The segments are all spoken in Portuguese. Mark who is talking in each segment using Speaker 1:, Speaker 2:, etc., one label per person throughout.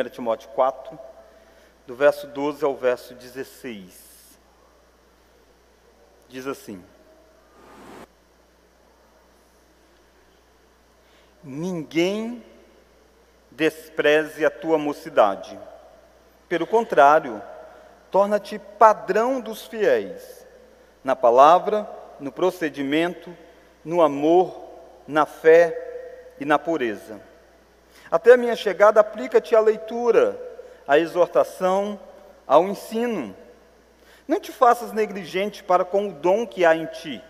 Speaker 1: 1 Timóteo 4, do verso 12 ao verso 16. Diz assim: Ninguém despreze a tua mocidade. Pelo contrário, torna-te padrão dos fiéis, na palavra, no procedimento, no amor, na fé e na pureza. Até a minha chegada, aplica-te à leitura, à exortação, ao ensino. Não te faças negligente para com o dom que há em ti,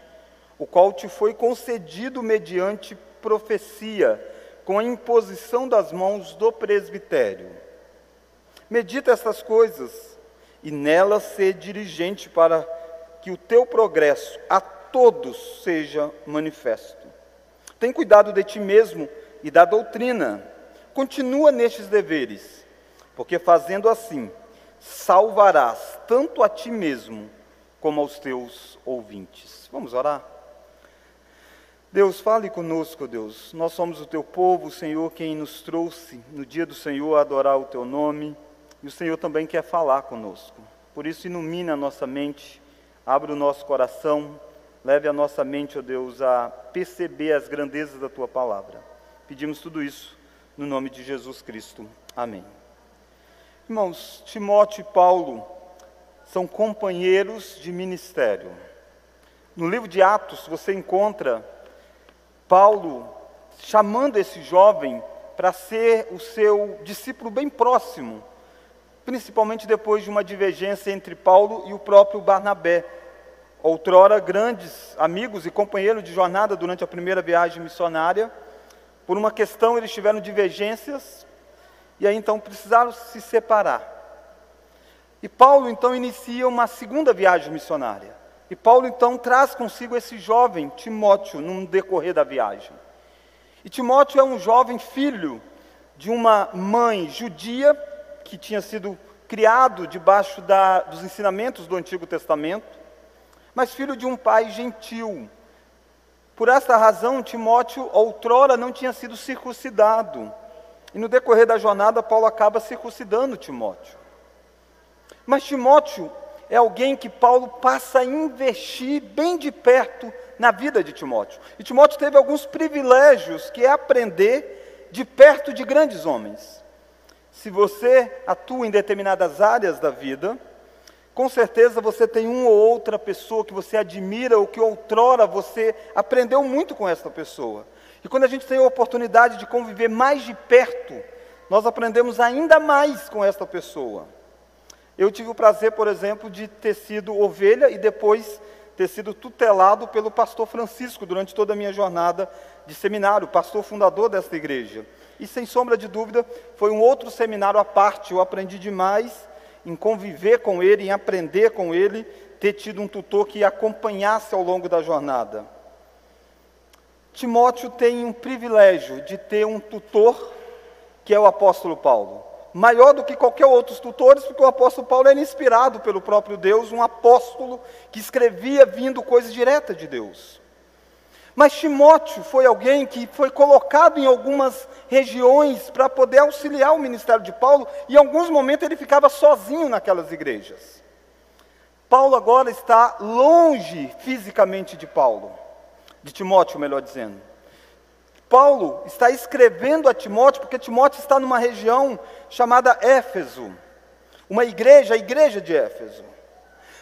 Speaker 1: o qual te foi concedido mediante profecia, com a imposição das mãos do presbitério. Medita estas coisas e nelas ser dirigente para que o teu progresso a todos seja manifesto. Tem cuidado de ti mesmo e da doutrina. Continua nestes deveres, porque fazendo assim, salvarás tanto a ti mesmo como aos teus ouvintes. Vamos orar? Deus, fale conosco, Deus. Nós somos o teu povo, Senhor, quem nos trouxe no dia do Senhor a adorar o teu nome, e o Senhor também quer falar conosco. Por isso, ilumina a nossa mente, abre o nosso coração, leve a nossa mente, ó Deus, a perceber as grandezas da tua palavra. Pedimos tudo isso no nome de Jesus Cristo. Amém. Irmãos, Timóteo e Paulo são companheiros de ministério. No livro de Atos, você encontra Paulo chamando esse jovem para ser o seu discípulo bem próximo, principalmente depois de uma divergência entre Paulo e o próprio Barnabé, outrora grandes amigos e companheiros de jornada durante a primeira viagem missionária. Por uma questão eles tiveram divergências e aí então precisaram se separar. E Paulo então inicia uma segunda viagem missionária. E Paulo então traz consigo esse jovem Timóteo no decorrer da viagem. E Timóteo é um jovem filho de uma mãe judia que tinha sido criado debaixo da, dos ensinamentos do Antigo Testamento, mas filho de um pai gentil. Por esta razão, Timóteo outrora não tinha sido circuncidado. E no decorrer da jornada, Paulo acaba circuncidando Timóteo. Mas Timóteo é alguém que Paulo passa a investir bem de perto na vida de Timóteo. E Timóteo teve alguns privilégios, que é aprender de perto de grandes homens. Se você atua em determinadas áreas da vida, com certeza você tem uma ou outra pessoa que você admira ou que outrora você aprendeu muito com essa pessoa. E quando a gente tem a oportunidade de conviver mais de perto, nós aprendemos ainda mais com esta pessoa. Eu tive o prazer, por exemplo, de ter sido ovelha e depois ter sido tutelado pelo pastor Francisco durante toda a minha jornada de seminário, pastor fundador desta igreja. E sem sombra de dúvida, foi um outro seminário à parte. Eu aprendi demais em conviver com ele, em aprender com ele, ter tido um tutor que acompanhasse ao longo da jornada. Timóteo tem um privilégio de ter um tutor que é o apóstolo Paulo maior do que qualquer outro tutores, porque o apóstolo Paulo era inspirado pelo próprio Deus, um apóstolo que escrevia vindo coisas diretas de Deus. Mas Timóteo foi alguém que foi colocado em algumas regiões para poder auxiliar o ministério de Paulo, e em alguns momentos ele ficava sozinho naquelas igrejas. Paulo agora está longe fisicamente de Paulo, de Timóteo, melhor dizendo. Paulo está escrevendo a Timóteo, porque Timóteo está numa região chamada Éfeso, uma igreja, a igreja de Éfeso.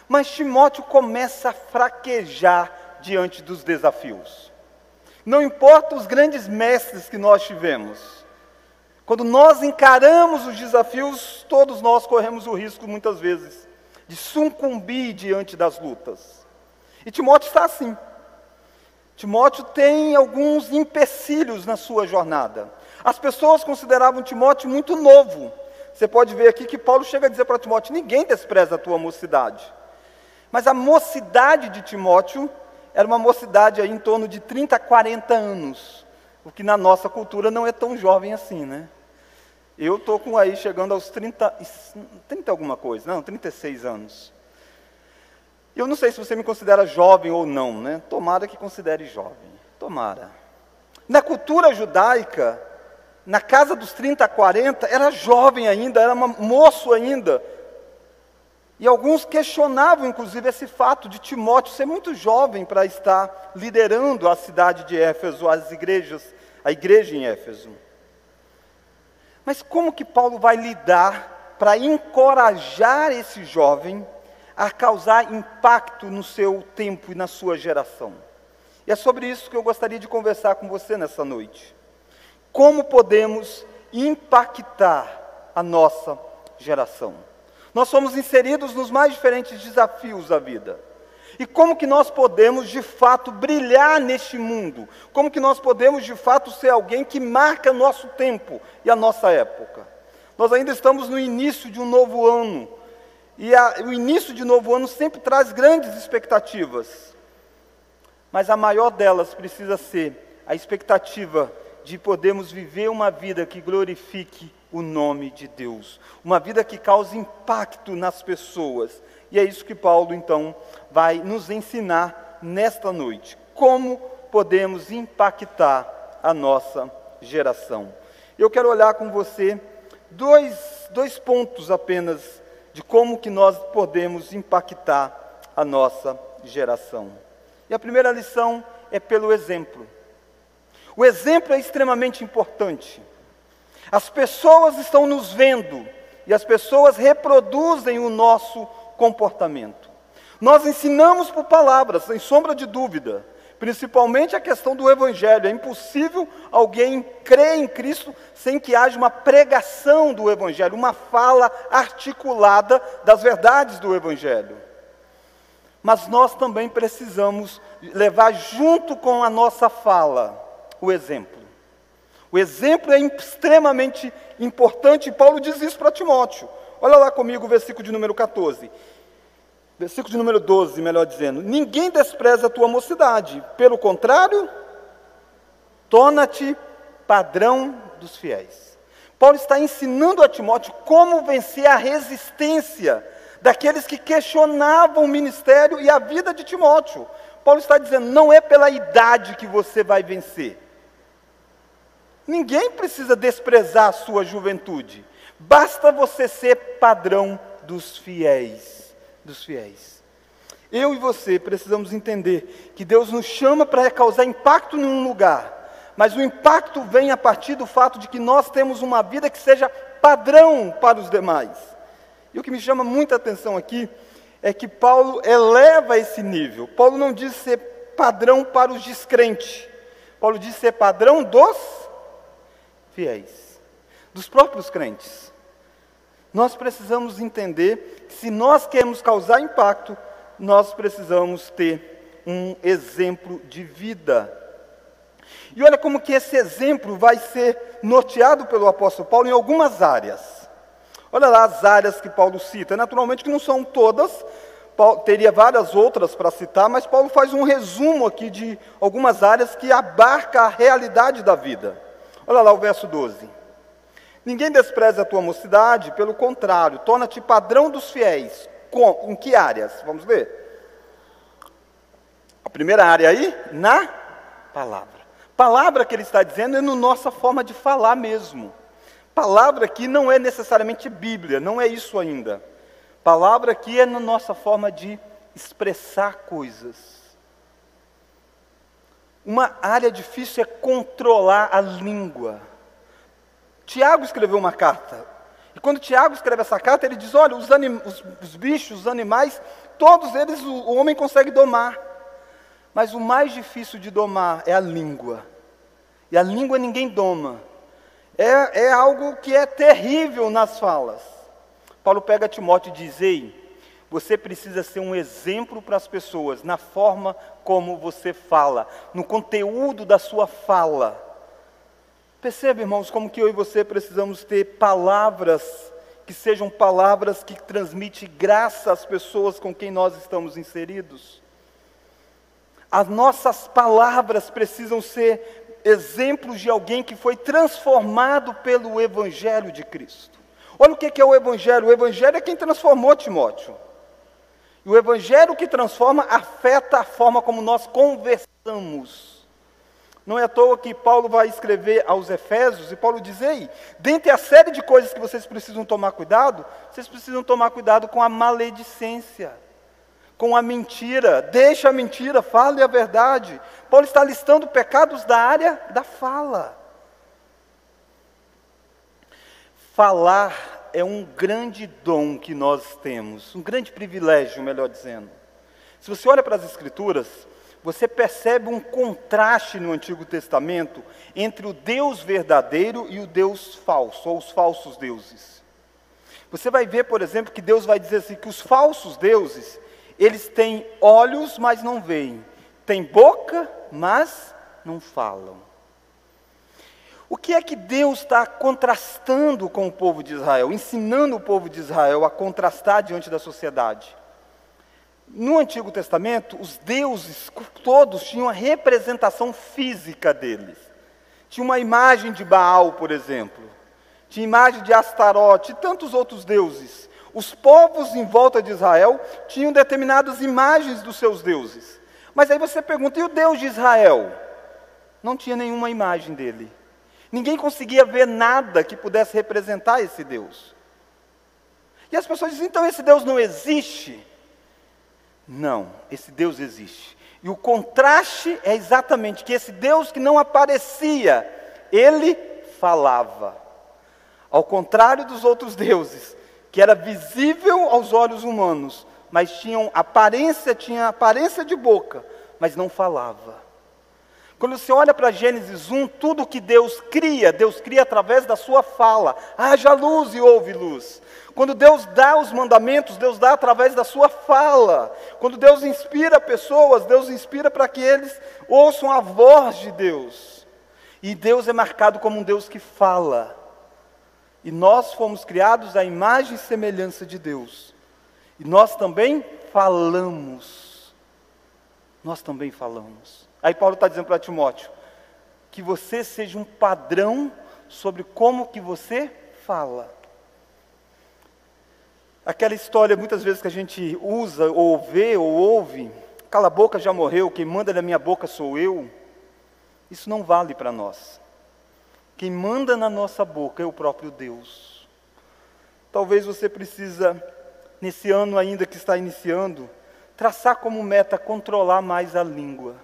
Speaker 1: Mas Timóteo começa a fraquejar diante dos desafios. Não importa os grandes mestres que nós tivemos, quando nós encaramos os desafios, todos nós corremos o risco, muitas vezes, de sucumbir diante das lutas. E Timóteo está assim. Timóteo tem alguns empecilhos na sua jornada. As pessoas consideravam Timóteo muito novo. Você pode ver aqui que Paulo chega a dizer para Timóteo: ninguém despreza a tua mocidade. Mas a mocidade de Timóteo era uma mocidade aí em torno de 30 40 anos, o que na nossa cultura não é tão jovem assim, né? Eu estou com aí chegando aos 30, 30 alguma coisa, não, 36 anos. Eu não sei se você me considera jovem ou não, né? Tomara que considere jovem. Tomara. Na cultura judaica, na casa dos 30 a 40, era jovem ainda, era moço ainda. E alguns questionavam, inclusive, esse fato de Timóteo ser muito jovem para estar liderando a cidade de Éfeso, as igrejas, a igreja em Éfeso. Mas como que Paulo vai lidar para encorajar esse jovem a causar impacto no seu tempo e na sua geração? E é sobre isso que eu gostaria de conversar com você nessa noite. Como podemos impactar a nossa geração? Nós somos inseridos nos mais diferentes desafios da vida. E como que nós podemos de fato brilhar neste mundo? Como que nós podemos de fato ser alguém que marca nosso tempo e a nossa época? Nós ainda estamos no início de um novo ano. E a, o início de novo ano sempre traz grandes expectativas. Mas a maior delas precisa ser a expectativa de podermos viver uma vida que glorifique o nome de Deus, uma vida que cause impacto nas pessoas. E é isso que Paulo então vai nos ensinar nesta noite. Como podemos impactar a nossa geração. Eu quero olhar com você dois, dois pontos apenas de como que nós podemos impactar a nossa geração. E a primeira lição é pelo exemplo. O exemplo é extremamente importante. As pessoas estão nos vendo e as pessoas reproduzem o nosso comportamento. Nós ensinamos por palavras, sem sombra de dúvida, principalmente a questão do Evangelho. É impossível alguém crer em Cristo sem que haja uma pregação do Evangelho, uma fala articulada das verdades do Evangelho. Mas nós também precisamos levar junto com a nossa fala o exemplo. O exemplo é extremamente importante e Paulo diz isso para Timóteo. Olha lá comigo o versículo de número 14. Versículo de número 12, melhor dizendo: Ninguém despreza a tua mocidade, pelo contrário, torna-te padrão dos fiéis. Paulo está ensinando a Timóteo como vencer a resistência daqueles que questionavam o ministério e a vida de Timóteo. Paulo está dizendo: não é pela idade que você vai vencer Ninguém precisa desprezar a sua juventude. Basta você ser padrão dos fiéis, dos fiéis. Eu e você precisamos entender que Deus nos chama para causar impacto em um lugar, mas o impacto vem a partir do fato de que nós temos uma vida que seja padrão para os demais. E o que me chama muita atenção aqui é que Paulo eleva esse nível. Paulo não diz ser padrão para os descrentes. Paulo diz ser padrão dos fiéis, dos próprios crentes. Nós precisamos entender que se nós queremos causar impacto, nós precisamos ter um exemplo de vida. E olha como que esse exemplo vai ser norteado pelo apóstolo Paulo em algumas áreas. Olha lá as áreas que Paulo cita. Naturalmente que não são todas, Paulo, teria várias outras para citar, mas Paulo faz um resumo aqui de algumas áreas que abarca a realidade da vida. Olha lá o verso 12. Ninguém despreza a tua mocidade, pelo contrário, torna-te padrão dos fiéis. Com, em que áreas? Vamos ver. A primeira área aí, na palavra. Palavra que ele está dizendo é na nossa forma de falar mesmo. Palavra aqui não é necessariamente Bíblia, não é isso ainda. Palavra aqui é na nossa forma de expressar coisas. Uma área difícil é controlar a língua. Tiago escreveu uma carta. E quando Tiago escreve essa carta, ele diz: olha, os, anim, os, os bichos, os animais, todos eles o, o homem consegue domar. Mas o mais difícil de domar é a língua. E a língua ninguém doma. É, é algo que é terrível nas falas. Paulo pega Timóteo e diz: Ei, você precisa ser um exemplo para as pessoas na forma como você fala, no conteúdo da sua fala. Percebe, irmãos, como que eu e você precisamos ter palavras que sejam palavras que transmitem graça às pessoas com quem nós estamos inseridos. As nossas palavras precisam ser exemplos de alguém que foi transformado pelo Evangelho de Cristo. Olha o que é o Evangelho: o Evangelho é quem transformou Timóteo. E o evangelho que transforma afeta a forma como nós conversamos. Não é à toa que Paulo vai escrever aos Efésios, e Paulo diz: Ei, dentre a série de coisas que vocês precisam tomar cuidado, vocês precisam tomar cuidado com a maledicência, com a mentira. Deixa a mentira, fale a verdade. Paulo está listando pecados da área da fala. Falar é um grande dom que nós temos, um grande privilégio, melhor dizendo. Se você olha para as Escrituras, você percebe um contraste no Antigo Testamento entre o Deus verdadeiro e o Deus falso, ou os falsos deuses. Você vai ver, por exemplo, que Deus vai dizer assim: que os falsos deuses, eles têm olhos, mas não veem, têm boca, mas não falam. O que é que Deus está contrastando com o povo de Israel, ensinando o povo de Israel a contrastar diante da sociedade? No Antigo Testamento, os deuses todos tinham a representação física deles. Tinha uma imagem de Baal, por exemplo. Tinha imagem de Astarote e tantos outros deuses. Os povos em volta de Israel tinham determinadas imagens dos seus deuses. Mas aí você pergunta, e o Deus de Israel? Não tinha nenhuma imagem dele. Ninguém conseguia ver nada que pudesse representar esse Deus. E as pessoas dizem, então esse Deus não existe? Não, esse Deus existe. E o contraste é exatamente que esse Deus que não aparecia, ele falava. Ao contrário dos outros deuses, que era visível aos olhos humanos, mas tinham aparência, tinha aparência de boca, mas não falava. Quando você olha para Gênesis 1, tudo que Deus cria, Deus cria através da sua fala. Haja luz e houve luz. Quando Deus dá os mandamentos, Deus dá através da sua fala. Quando Deus inspira pessoas, Deus inspira para que eles ouçam a voz de Deus. E Deus é marcado como um Deus que fala. E nós fomos criados à imagem e semelhança de Deus. E nós também falamos. Nós também falamos. Aí Paulo está dizendo para Timóteo: que você seja um padrão sobre como que você fala. Aquela história, muitas vezes, que a gente usa, ou vê, ou ouve, cala a boca já morreu, quem manda na minha boca sou eu. Isso não vale para nós. Quem manda na nossa boca é o próprio Deus. Talvez você precisa, nesse ano ainda que está iniciando, traçar como meta controlar mais a língua.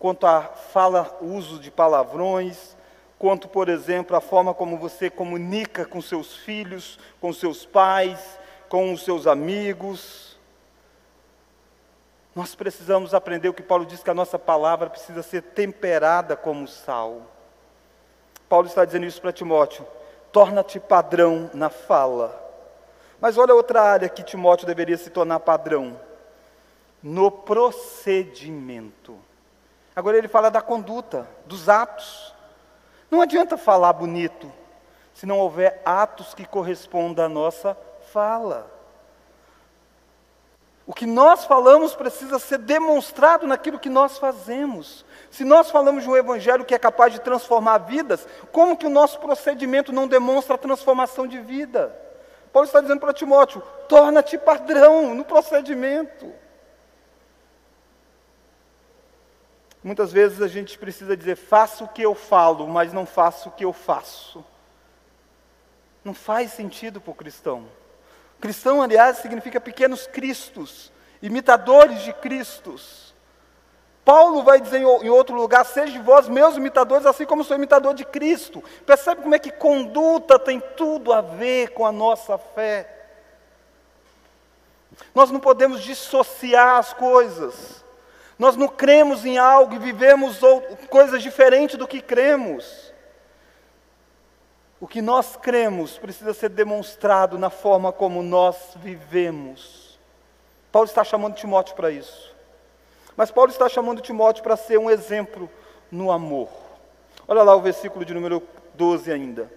Speaker 1: Quanto à fala, uso de palavrões, quanto, por exemplo, a forma como você comunica com seus filhos, com seus pais, com os seus amigos. Nós precisamos aprender o que Paulo diz que a nossa palavra precisa ser temperada como sal. Paulo está dizendo isso para Timóteo: torna-te padrão na fala. Mas olha outra área que Timóteo deveria se tornar padrão: no procedimento. Agora ele fala da conduta, dos atos. Não adianta falar bonito se não houver atos que correspondam à nossa fala. O que nós falamos precisa ser demonstrado naquilo que nós fazemos. Se nós falamos de um evangelho que é capaz de transformar vidas, como que o nosso procedimento não demonstra a transformação de vida? Paulo está dizendo para Timóteo: torna-te padrão no procedimento. Muitas vezes a gente precisa dizer, faço o que eu falo, mas não faço o que eu faço. Não faz sentido para o cristão. Cristão, aliás, significa pequenos cristos, imitadores de Cristos. Paulo vai dizer em outro lugar: sejam vós meus imitadores, assim como sou imitador de Cristo. Percebe como é que conduta tem tudo a ver com a nossa fé? Nós não podemos dissociar as coisas. Nós não cremos em algo e vivemos coisas diferentes do que cremos. O que nós cremos precisa ser demonstrado na forma como nós vivemos. Paulo está chamando Timóteo para isso. Mas Paulo está chamando Timóteo para ser um exemplo no amor. Olha lá o versículo de número 12 ainda.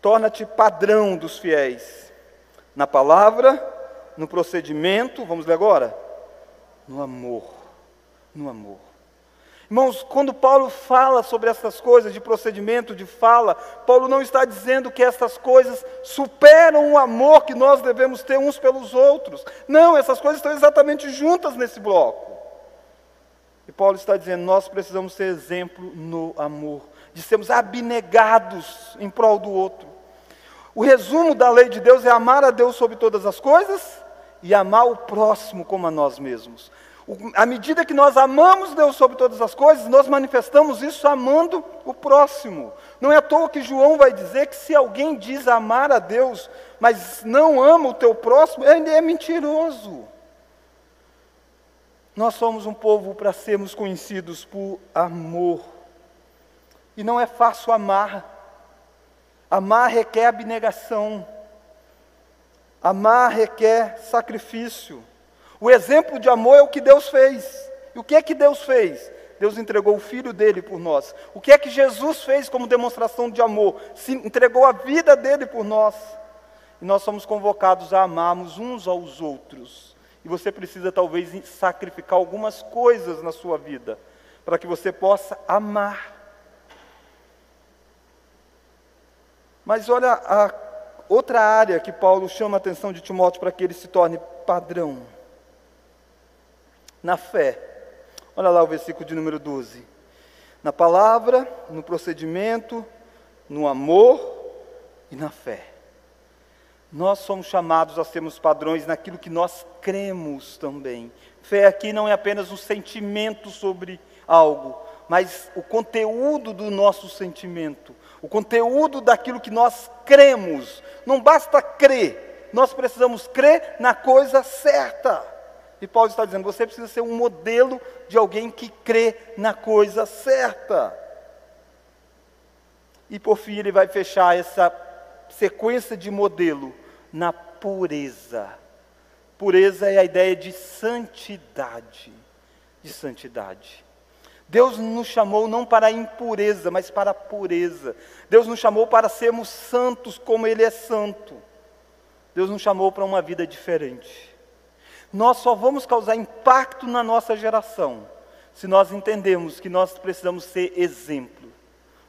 Speaker 1: Torna-te padrão dos fiéis, na palavra, no procedimento, vamos ler agora? No amor. No amor. Irmãos, quando Paulo fala sobre essas coisas de procedimento, de fala, Paulo não está dizendo que essas coisas superam o amor que nós devemos ter uns pelos outros. Não, essas coisas estão exatamente juntas nesse bloco. E Paulo está dizendo: nós precisamos ser exemplo no amor, de sermos abnegados em prol do outro. O resumo da lei de Deus é amar a Deus sobre todas as coisas e amar o próximo como a nós mesmos. À medida que nós amamos Deus sobre todas as coisas, nós manifestamos isso amando o próximo. Não é à toa que João vai dizer que se alguém diz amar a Deus, mas não ama o teu próximo, ele é mentiroso. Nós somos um povo para sermos conhecidos por amor. E não é fácil amar. Amar requer abnegação. Amar requer sacrifício. O exemplo de amor é o que Deus fez. E o que é que Deus fez? Deus entregou o filho dele por nós. O que é que Jesus fez como demonstração de amor? Se entregou a vida dele por nós. E nós somos convocados a amarmos uns aos outros. E você precisa talvez sacrificar algumas coisas na sua vida para que você possa amar. Mas olha a outra área que Paulo chama a atenção de Timóteo para que ele se torne padrão na fé. Olha lá o versículo de número 12. Na palavra, no procedimento, no amor e na fé. Nós somos chamados a sermos padrões naquilo que nós cremos também. Fé aqui não é apenas um sentimento sobre algo, mas o conteúdo do nosso sentimento, o conteúdo daquilo que nós cremos. Não basta crer, nós precisamos crer na coisa certa. E Paulo está dizendo: você precisa ser um modelo de alguém que crê na coisa certa. E por fim, ele vai fechar essa sequência de modelo na pureza. Pureza é a ideia de santidade. De santidade. Deus nos chamou não para a impureza, mas para a pureza. Deus nos chamou para sermos santos como Ele é santo. Deus nos chamou para uma vida diferente. Nós só vamos causar impacto na nossa geração se nós entendemos que nós precisamos ser exemplo,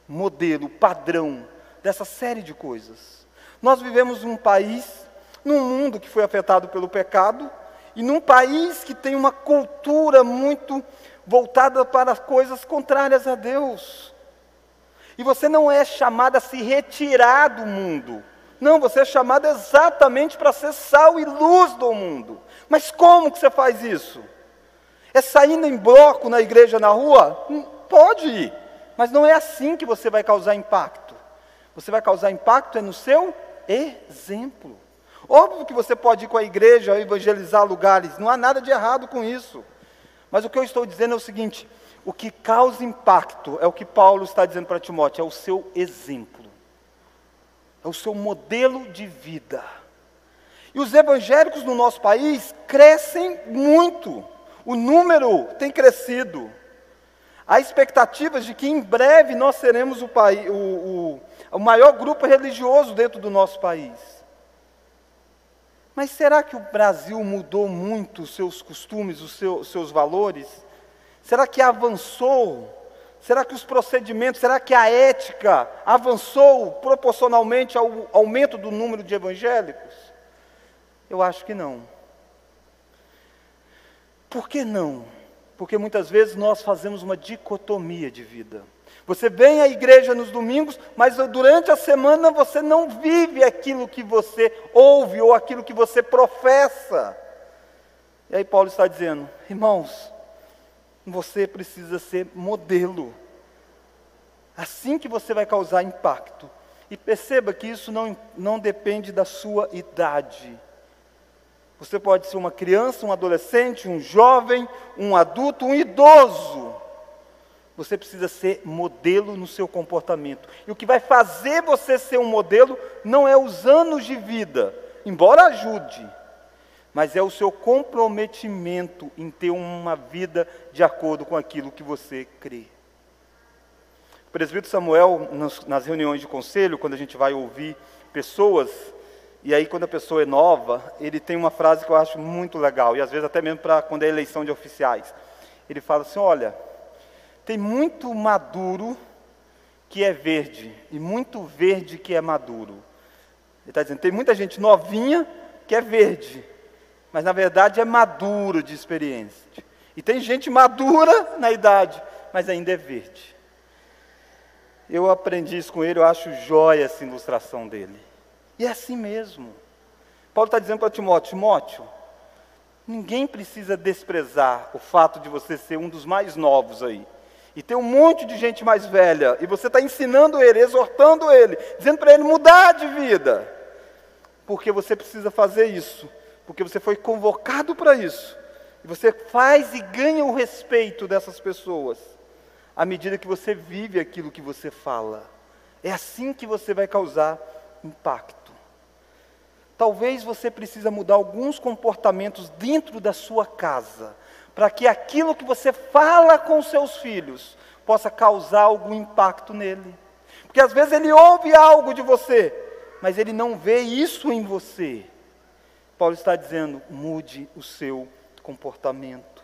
Speaker 1: modelo, padrão dessa série de coisas. Nós vivemos num país, num mundo que foi afetado pelo pecado, e num país que tem uma cultura muito voltada para coisas contrárias a Deus. E você não é chamado a se retirar do mundo. Não, você é chamado exatamente para ser sal e luz do mundo. Mas como que você faz isso? É saindo em bloco na igreja, na rua? Hum, pode ir, mas não é assim que você vai causar impacto. Você vai causar impacto é no seu exemplo. Óbvio que você pode ir com a igreja evangelizar lugares, não há nada de errado com isso. Mas o que eu estou dizendo é o seguinte: o que causa impacto é o que Paulo está dizendo para Timóteo, é o seu exemplo, é o seu modelo de vida. E os evangélicos no nosso país crescem muito, o número tem crescido. Há expectativas de que em breve nós seremos o, o, o, o maior grupo religioso dentro do nosso país. Mas será que o Brasil mudou muito os seus costumes, os seus, seus valores? Será que avançou? Será que os procedimentos, será que a ética avançou proporcionalmente ao aumento do número de evangélicos? Eu acho que não. Por que não? Porque muitas vezes nós fazemos uma dicotomia de vida. Você vem à igreja nos domingos, mas durante a semana você não vive aquilo que você ouve ou aquilo que você professa. E aí Paulo está dizendo, irmãos, você precisa ser modelo. Assim que você vai causar impacto. E perceba que isso não, não depende da sua idade. Você pode ser uma criança, um adolescente, um jovem, um adulto, um idoso. Você precisa ser modelo no seu comportamento. E o que vai fazer você ser um modelo não é os anos de vida, embora ajude, mas é o seu comprometimento em ter uma vida de acordo com aquilo que você crê. O presbítero Samuel, nas reuniões de conselho, quando a gente vai ouvir pessoas e aí, quando a pessoa é nova, ele tem uma frase que eu acho muito legal, e às vezes até mesmo para quando é eleição de oficiais. Ele fala assim: olha, tem muito maduro que é verde, e muito verde que é maduro. Ele está dizendo: tem muita gente novinha que é verde, mas na verdade é maduro de experiência. E tem gente madura na idade, mas ainda é verde. Eu aprendi isso com ele, eu acho jóia essa ilustração dele. E é assim mesmo. Paulo está dizendo para Timóteo: Timóteo, ninguém precisa desprezar o fato de você ser um dos mais novos aí. E tem um monte de gente mais velha, e você está ensinando ele, exortando ele, dizendo para ele mudar de vida. Porque você precisa fazer isso, porque você foi convocado para isso. E você faz e ganha o respeito dessas pessoas à medida que você vive aquilo que você fala. É assim que você vai causar impacto. Talvez você precisa mudar alguns comportamentos dentro da sua casa, para que aquilo que você fala com seus filhos possa causar algum impacto nele. Porque às vezes ele ouve algo de você, mas ele não vê isso em você. Paulo está dizendo: mude o seu comportamento.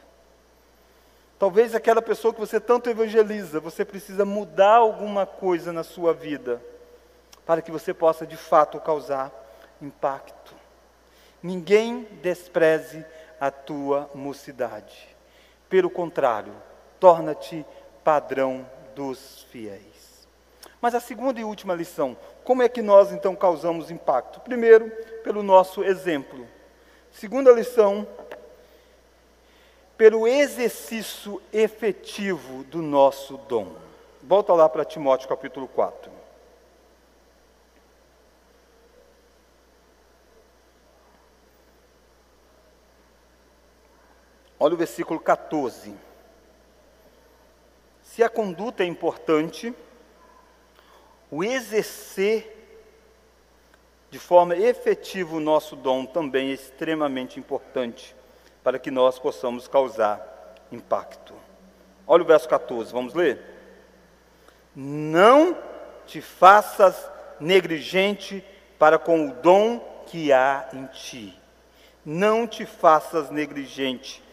Speaker 1: Talvez aquela pessoa que você tanto evangeliza, você precisa mudar alguma coisa na sua vida, para que você possa de fato causar impacto. Ninguém despreze a tua mocidade. Pelo contrário, torna-te padrão dos fiéis. Mas a segunda e última lição, como é que nós então causamos impacto? Primeiro, pelo nosso exemplo. Segunda lição, pelo exercício efetivo do nosso dom. Volta lá para Timóteo capítulo 4. Olha o versículo 14. Se a conduta é importante, o exercer de forma efetiva o nosso dom também é extremamente importante para que nós possamos causar impacto. Olha o verso 14, vamos ler? Não te faças negligente para com o dom que há em ti. Não te faças negligente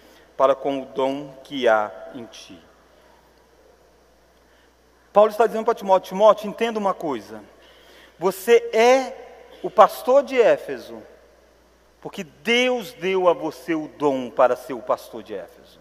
Speaker 1: para com o dom que há em ti. Paulo está dizendo para Timóteo: Timóteo, entenda uma coisa. Você é o pastor de Éfeso, porque Deus deu a você o dom para ser o pastor de Éfeso.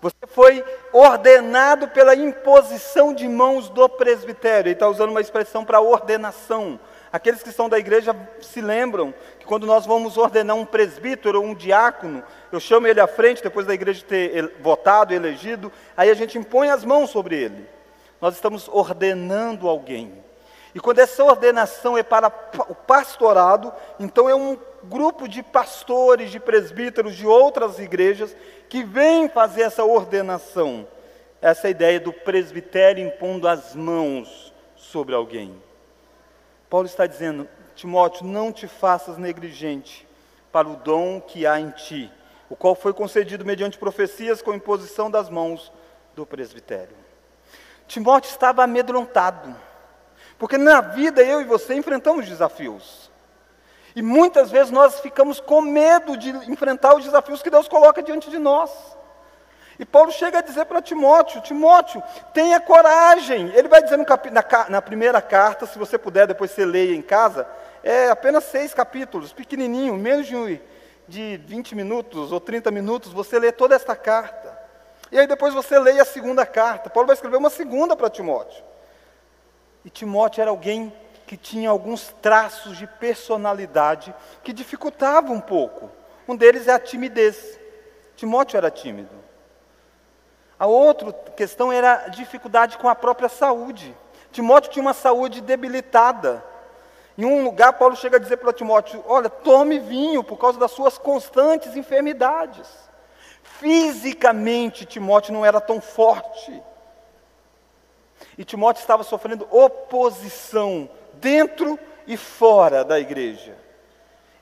Speaker 1: Você foi ordenado pela imposição de mãos do presbitério. Ele está usando uma expressão para ordenação. Aqueles que são da igreja se lembram que quando nós vamos ordenar um presbítero ou um diácono, eu chamo ele à frente, depois da igreja ter votado, elegido, aí a gente impõe as mãos sobre ele. Nós estamos ordenando alguém. E quando essa ordenação é para o pastorado, então é um grupo de pastores, de presbíteros de outras igrejas que vêm fazer essa ordenação. Essa ideia do presbitério impondo as mãos sobre alguém. Paulo está dizendo: Timóteo, não te faças negligente para o dom que há em ti, o qual foi concedido mediante profecias com imposição das mãos do presbitério. Timóteo estava amedrontado porque na vida eu e você enfrentamos desafios. E muitas vezes nós ficamos com medo de enfrentar os desafios que Deus coloca diante de nós. E Paulo chega a dizer para Timóteo: Timóteo, tenha coragem. Ele vai dizer na, na, primeira carta, se você puder, depois você leia em casa, é apenas seis capítulos, pequenininho, menos de, de 20 minutos ou 30 minutos, você lê toda esta carta. E aí depois você lê a segunda carta. Paulo vai escrever uma segunda para Timóteo. E Timóteo era alguém que tinha alguns traços de personalidade que dificultavam um pouco. Um deles é a timidez. Timóteo era tímido. A outra questão era a dificuldade com a própria saúde. Timóteo tinha uma saúde debilitada. Em um lugar, Paulo chega a dizer para Timóteo: Olha, tome vinho por causa das suas constantes enfermidades. Fisicamente, Timóteo não era tão forte. E Timóteo estava sofrendo oposição dentro e fora da igreja.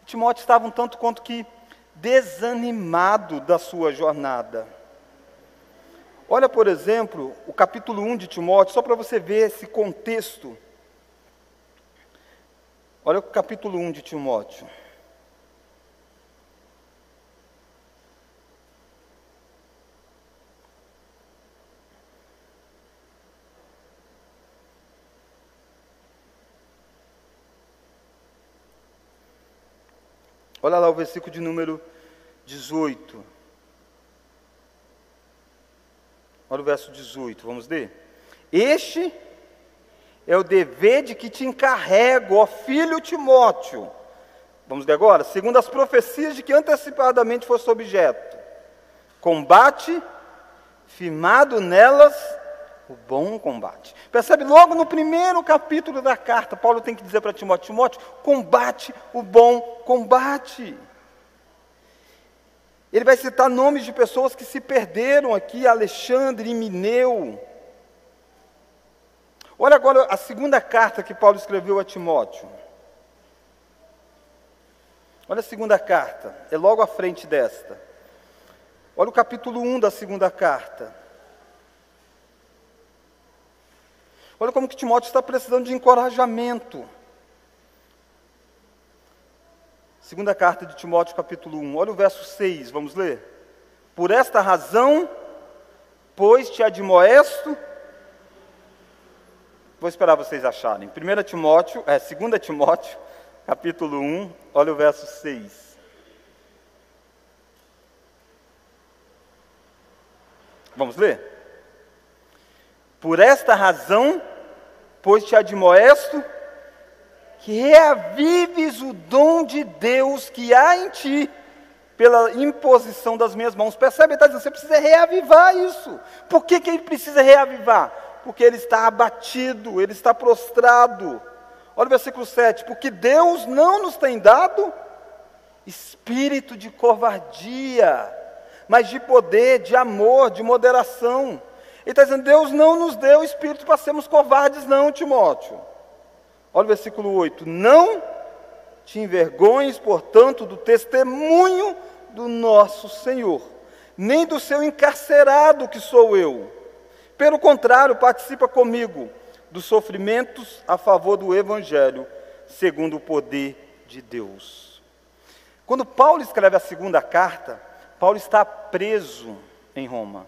Speaker 1: Timóteo estava um tanto quanto que desanimado da sua jornada. Olha, por exemplo, o capítulo 1 de Timóteo, só para você ver esse contexto. Olha o capítulo 1 de Timóteo. Olha lá o versículo de número 18. Olha o verso 18, vamos ler. Este é o dever de que te encarrego, ó filho Timóteo. Vamos ler agora? Segundo as profecias de que antecipadamente fosse objeto. Combate, firmado nelas o bom combate. Percebe logo no primeiro capítulo da carta, Paulo tem que dizer para Timóteo: Timóteo, combate o bom combate. Ele vai citar nomes de pessoas que se perderam aqui, Alexandre e Mineu. Olha agora a segunda carta que Paulo escreveu a Timóteo. Olha a segunda carta, é logo à frente desta. Olha o capítulo 1 da segunda carta. Olha como que Timóteo está precisando de encorajamento. Segunda carta de Timóteo, capítulo 1. Olha o verso 6, vamos ler. Por esta razão, pois te admoesto. Vou esperar vocês acharem. 1 Timóteo, é, 2 Timóteo, capítulo 1, olha o verso 6. Vamos ler? Por esta razão, pois te admoesto, reavives o dom de Deus que há em ti, pela imposição das minhas mãos. Percebe? Ele está dizendo, você precisa reavivar isso. Por que, que ele precisa reavivar? Porque ele está abatido, ele está prostrado. Olha o versículo 7, porque Deus não nos tem dado espírito de covardia, mas de poder, de amor, de moderação. Ele está dizendo: Deus não nos deu espírito para sermos covardes, não, Timóteo. Olha o versículo 8: Não te envergonhes, portanto, do testemunho do nosso Senhor, nem do seu encarcerado que sou eu. Pelo contrário, participa comigo dos sofrimentos a favor do Evangelho, segundo o poder de Deus. Quando Paulo escreve a segunda carta, Paulo está preso em Roma.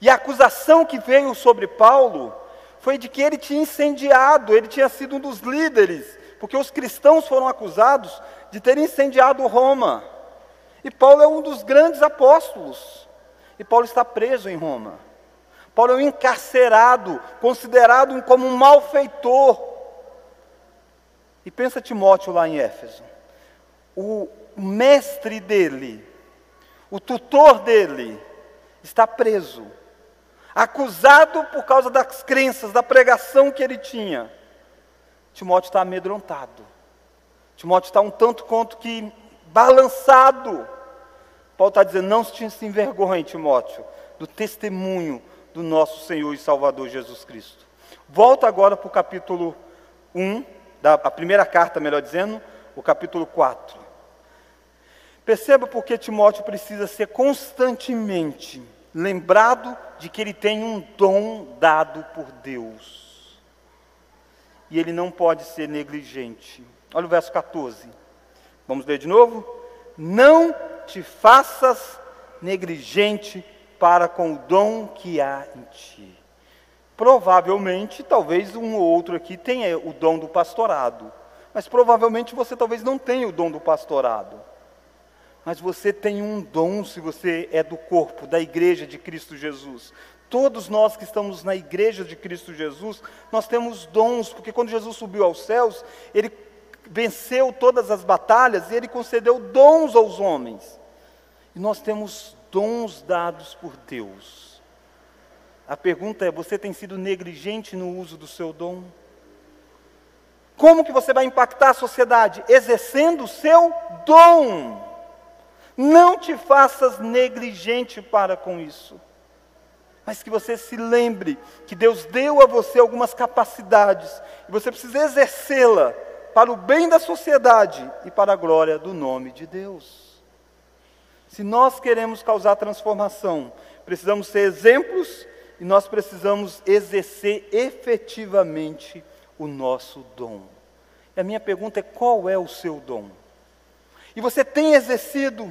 Speaker 1: E a acusação que veio sobre Paulo foi de que ele tinha incendiado, ele tinha sido um dos líderes, porque os cristãos foram acusados de ter incendiado Roma. E Paulo é um dos grandes apóstolos. E Paulo está preso em Roma. Paulo é um encarcerado, considerado como um malfeitor. E pensa Timóteo lá em Éfeso. O mestre dele, o tutor dele, está preso acusado por causa das crenças, da pregação que ele tinha. Timóteo está amedrontado. Timóteo está um tanto quanto que balançado. Paulo está dizendo: não se envergonhe, Timóteo, do testemunho do nosso Senhor e Salvador Jesus Cristo. Volta agora para o capítulo 1, da, a primeira carta, melhor dizendo, o capítulo 4. Perceba porque Timóteo precisa ser constantemente lembrado de que ele tem um dom dado por Deus. E ele não pode ser negligente. Olha o verso 14. Vamos ler de novo? Não te faças negligente para com o dom que há em ti. Provavelmente, talvez um ou outro aqui tenha o dom do pastorado, mas provavelmente você talvez não tenha o dom do pastorado. Mas você tem um dom se você é do corpo, da igreja de Cristo Jesus. Todos nós que estamos na igreja de Cristo Jesus, nós temos dons, porque quando Jesus subiu aos céus, ele venceu todas as batalhas e ele concedeu dons aos homens. E nós temos dons dados por Deus. A pergunta é: você tem sido negligente no uso do seu dom? Como que você vai impactar a sociedade? Exercendo o seu dom. Não te faças negligente para com isso. Mas que você se lembre que Deus deu a você algumas capacidades e você precisa exercê-la para o bem da sociedade e para a glória do nome de Deus. Se nós queremos causar transformação, precisamos ser exemplos e nós precisamos exercer efetivamente o nosso dom. E a minha pergunta é: qual é o seu dom? E você tem exercido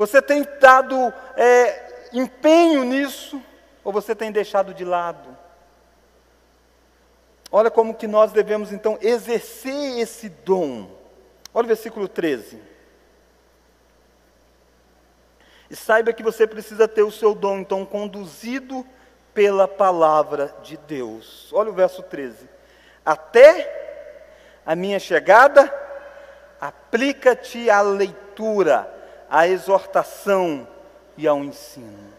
Speaker 1: você tem dado é, empenho nisso ou você tem deixado de lado? Olha como que nós devemos então exercer esse dom. Olha o versículo 13. E saiba que você precisa ter o seu dom então conduzido pela palavra de Deus. Olha o verso 13. Até a minha chegada, aplica-te à leitura, à exortação e ao ensino.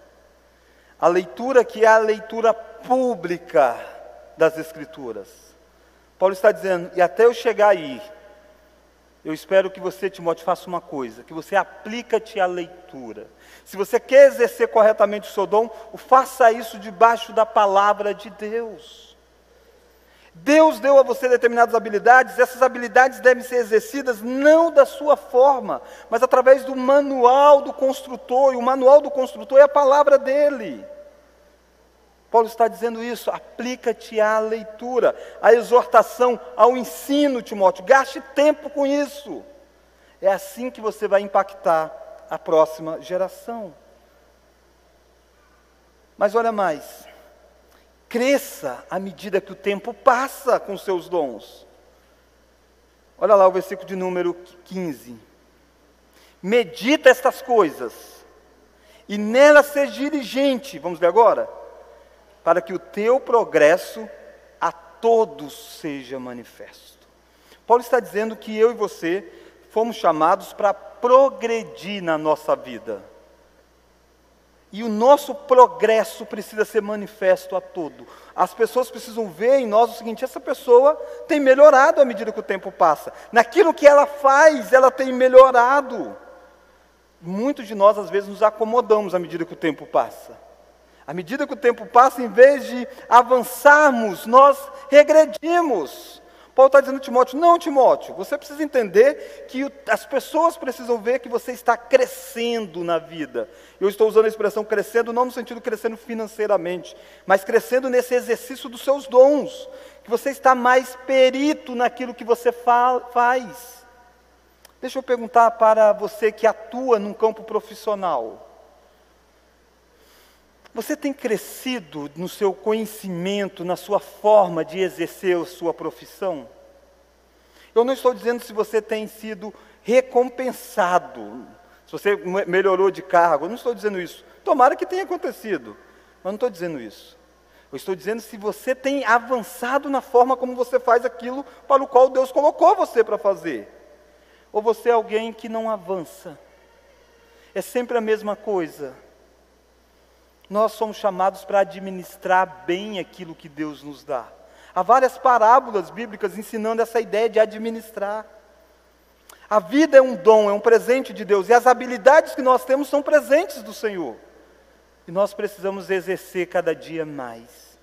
Speaker 1: A leitura que é a leitura pública das Escrituras. Paulo está dizendo, e até eu chegar aí, eu espero que você, Timóteo, faça uma coisa, que você aplica-te à leitura. Se você quer exercer corretamente o seu dom, faça isso debaixo da palavra de Deus. Deus deu a você determinadas habilidades, essas habilidades devem ser exercidas não da sua forma, mas através do manual do construtor, e o manual do construtor é a palavra dele. Paulo está dizendo isso, aplica-te à leitura, à exortação, ao ensino, Timóteo, gaste tempo com isso. É assim que você vai impactar a próxima geração. Mas olha mais, cresça à medida que o tempo passa com seus dons. Olha lá o versículo de número 15. Medita estas coisas, e nela seja diligente. Vamos ver agora? para que o teu progresso a todos seja manifesto. Paulo está dizendo que eu e você fomos chamados para progredir na nossa vida. E o nosso progresso precisa ser manifesto a todo. As pessoas precisam ver em nós o seguinte: essa pessoa tem melhorado à medida que o tempo passa. Naquilo que ela faz, ela tem melhorado. Muitos de nós, às vezes, nos acomodamos à medida que o tempo passa. À medida que o tempo passa, em vez de avançarmos, nós regredimos. Paulo está dizendo a Timóteo: não, Timóteo, você precisa entender que as pessoas precisam ver que você está crescendo na vida. Eu estou usando a expressão crescendo, não no sentido crescendo financeiramente, mas crescendo nesse exercício dos seus dons. Que você está mais perito naquilo que você fa faz. Deixa eu perguntar para você que atua num campo profissional. Você tem crescido no seu conhecimento, na sua forma de exercer a sua profissão? Eu não estou dizendo se você tem sido recompensado, se você melhorou de cargo, eu não estou dizendo isso. Tomara que tenha acontecido, mas não estou dizendo isso. Eu estou dizendo se você tem avançado na forma como você faz aquilo para o qual Deus colocou você para fazer. Ou você é alguém que não avança. É sempre a mesma coisa nós somos chamados para administrar bem aquilo que Deus nos dá. Há várias parábolas bíblicas ensinando essa ideia de administrar. A vida é um dom, é um presente de Deus, e as habilidades que nós temos são presentes do Senhor. E nós precisamos exercer cada dia mais.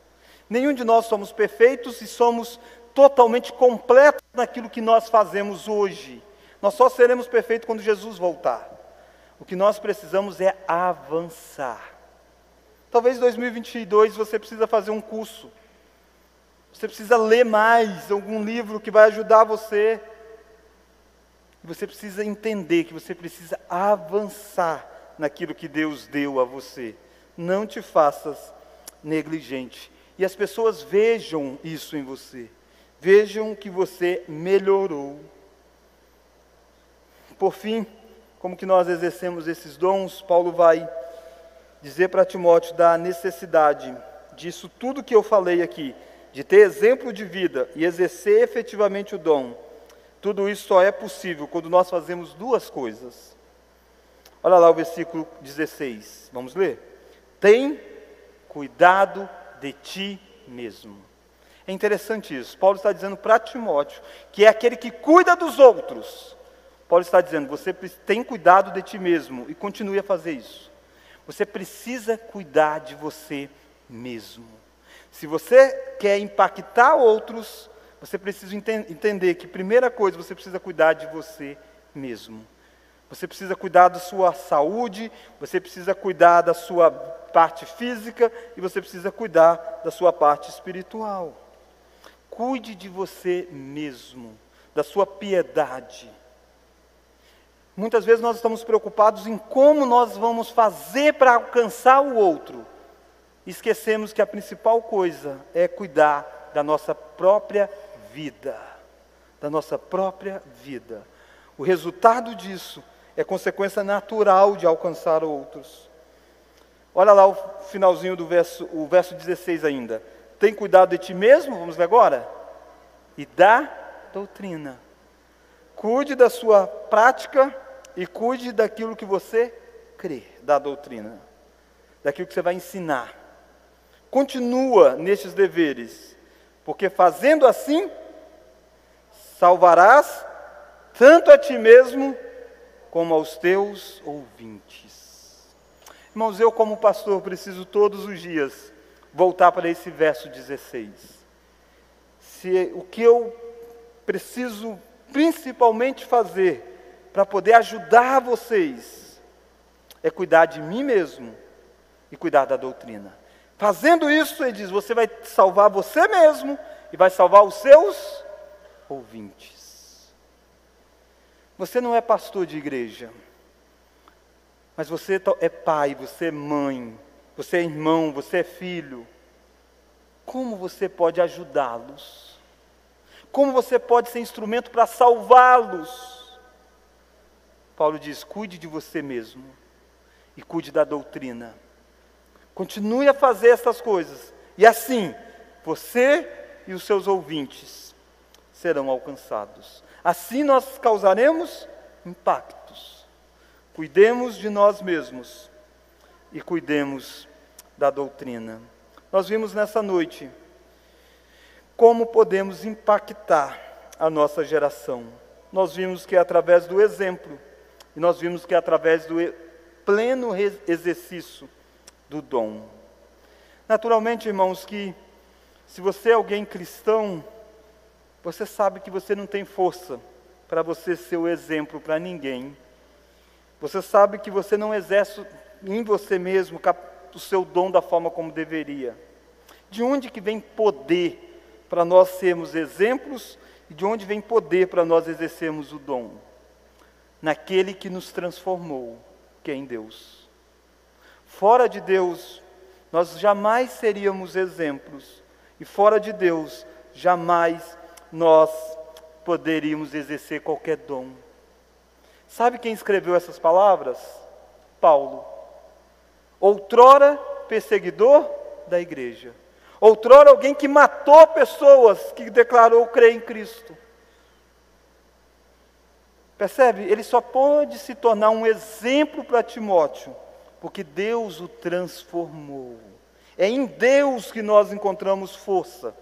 Speaker 1: Nenhum de nós somos perfeitos e somos totalmente completos naquilo que nós fazemos hoje. Nós só seremos perfeitos quando Jesus voltar. O que nós precisamos é avançar. Talvez em 2022 você precisa fazer um curso. Você precisa ler mais algum livro que vai ajudar você. Você precisa entender que você precisa avançar naquilo que Deus deu a você. Não te faças negligente. E as pessoas vejam isso em você. Vejam que você melhorou. Por fim, como que nós exercemos esses dons? Paulo vai dizer para Timóteo da necessidade disso tudo que eu falei aqui, de ter exemplo de vida e exercer efetivamente o dom. Tudo isso só é possível quando nós fazemos duas coisas. Olha lá o versículo 16. Vamos ler? Tem cuidado de ti mesmo. É interessante isso. Paulo está dizendo para Timóteo, que é aquele que cuida dos outros. Paulo está dizendo: você tem cuidado de ti mesmo e continue a fazer isso. Você precisa cuidar de você mesmo. Se você quer impactar outros, você precisa enten entender que, primeira coisa, você precisa cuidar de você mesmo. Você precisa cuidar da sua saúde, você precisa cuidar da sua parte física e você precisa cuidar da sua parte espiritual. Cuide de você mesmo, da sua piedade. Muitas vezes nós estamos preocupados em como nós vamos fazer para alcançar o outro. Esquecemos que a principal coisa é cuidar da nossa própria vida. Da nossa própria vida. O resultado disso é consequência natural de alcançar outros. Olha lá o finalzinho do verso, o verso 16 ainda. Tem cuidado de ti mesmo, vamos ver agora? E da doutrina. Cuide da sua prática e cuide daquilo que você crê, da doutrina, daquilo que você vai ensinar. Continua nestes deveres, porque fazendo assim, salvarás tanto a ti mesmo como aos teus ouvintes. Irmãos, eu, como pastor, preciso todos os dias voltar para esse verso 16. Se o que eu preciso principalmente fazer para poder ajudar vocês é cuidar de mim mesmo e cuidar da doutrina. Fazendo isso, ele diz: você vai salvar você mesmo e vai salvar os seus ouvintes. Você não é pastor de igreja, mas você é pai, você é mãe, você é irmão, você é filho. Como você pode ajudá-los? Como você pode ser instrumento para salvá-los? Paulo diz: cuide de você mesmo e cuide da doutrina. Continue a fazer essas coisas, e assim você e os seus ouvintes serão alcançados. Assim nós causaremos impactos. Cuidemos de nós mesmos e cuidemos da doutrina. Nós vimos nessa noite como podemos impactar a nossa geração. Nós vimos que é através do exemplo, e nós vimos que é através do pleno exercício do dom. Naturalmente, irmãos, que se você é alguém cristão, você sabe que você não tem força para você ser o exemplo para ninguém. Você sabe que você não exerce em você mesmo o seu dom da forma como deveria. De onde que vem poder para nós sermos exemplos e de onde vem poder para nós exercermos o dom? Naquele que nos transformou, que é em Deus. Fora de Deus, nós jamais seríamos exemplos, e fora de Deus, jamais nós poderíamos exercer qualquer dom. Sabe quem escreveu essas palavras? Paulo. Outrora perseguidor da igreja. Outrora, alguém que matou pessoas, que declarou crer em Cristo. Percebe? Ele só pode se tornar um exemplo para Timóteo, porque Deus o transformou. É em Deus que nós encontramos força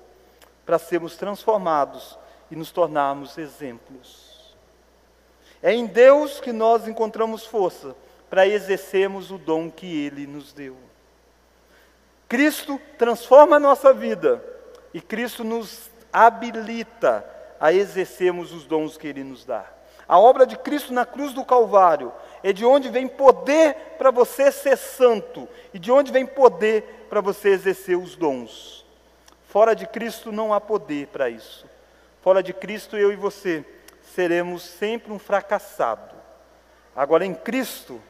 Speaker 1: para sermos transformados e nos tornarmos exemplos. É em Deus que nós encontramos força para exercermos o dom que Ele nos deu. Cristo transforma a nossa vida e Cristo nos habilita a exercermos os dons que Ele nos dá. A obra de Cristo na cruz do Calvário é de onde vem poder para você ser santo e de onde vem poder para você exercer os dons. Fora de Cristo não há poder para isso. Fora de Cristo, eu e você seremos sempre um fracassado. Agora, em Cristo,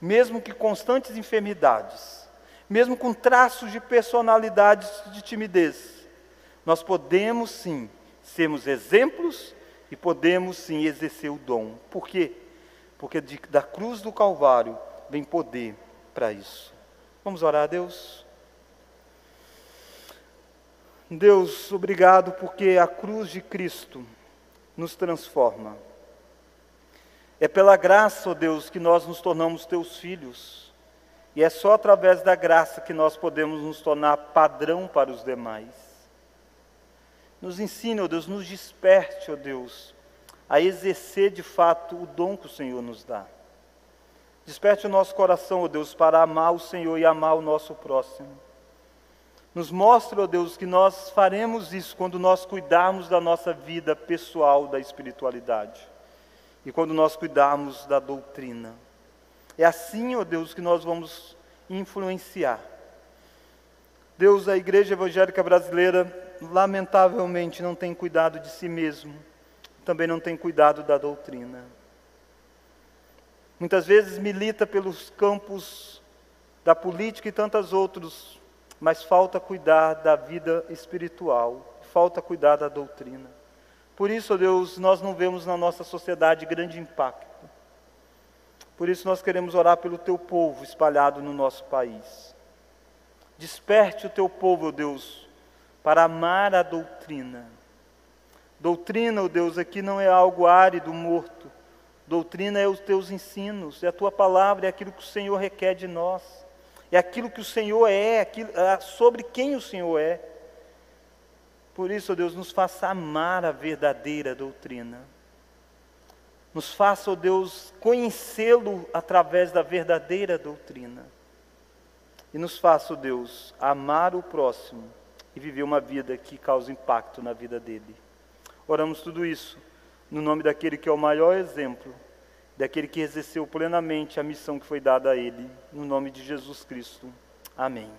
Speaker 1: mesmo que constantes enfermidades, mesmo com traços de personalidade de timidez, nós podemos sim sermos exemplos e podemos sim exercer o dom. Por quê? Porque de, da cruz do Calvário vem poder para isso. Vamos orar a Deus? Deus, obrigado porque a cruz de Cristo nos transforma. É pela graça, ó oh Deus, que nós nos tornamos teus filhos. E é só através da graça que nós podemos nos tornar padrão para os demais. Nos ensine, ó Deus, nos desperte, ó Deus, a exercer de fato o dom que o Senhor nos dá. Desperte o nosso coração, ó Deus, para amar o Senhor e amar o nosso próximo. Nos mostre, ó Deus, que nós faremos isso quando nós cuidarmos da nossa vida pessoal, da espiritualidade, e quando nós cuidarmos da doutrina. É assim, ó Deus, que nós vamos influenciar. Deus, a igreja evangélica brasileira, lamentavelmente, não tem cuidado de si mesmo, também não tem cuidado da doutrina. Muitas vezes milita pelos campos da política e tantos outros, mas falta cuidar da vida espiritual, falta cuidar da doutrina. Por isso, Deus, nós não vemos na nossa sociedade grande impacto Por isso nós queremos orar pelo teu povo espalhado no nosso país. Desperte o teu povo, Deus, para amar a doutrina. Doutrina, ó Deus, aqui não é algo árido, morto. Doutrina é os teus ensinos, é a tua palavra, é aquilo que o Senhor requer de nós. É aquilo que o Senhor é, aquilo, é sobre quem o Senhor é. Por isso, ó Deus, nos faça amar a verdadeira doutrina. Nos faça, ó Deus, conhecê-lo através da verdadeira doutrina. E nos faça, ó Deus, amar o próximo e viver uma vida que causa impacto na vida dele. Oramos tudo isso no nome daquele que é o maior exemplo, daquele que exerceu plenamente a missão que foi dada a ele, no nome de Jesus Cristo. Amém.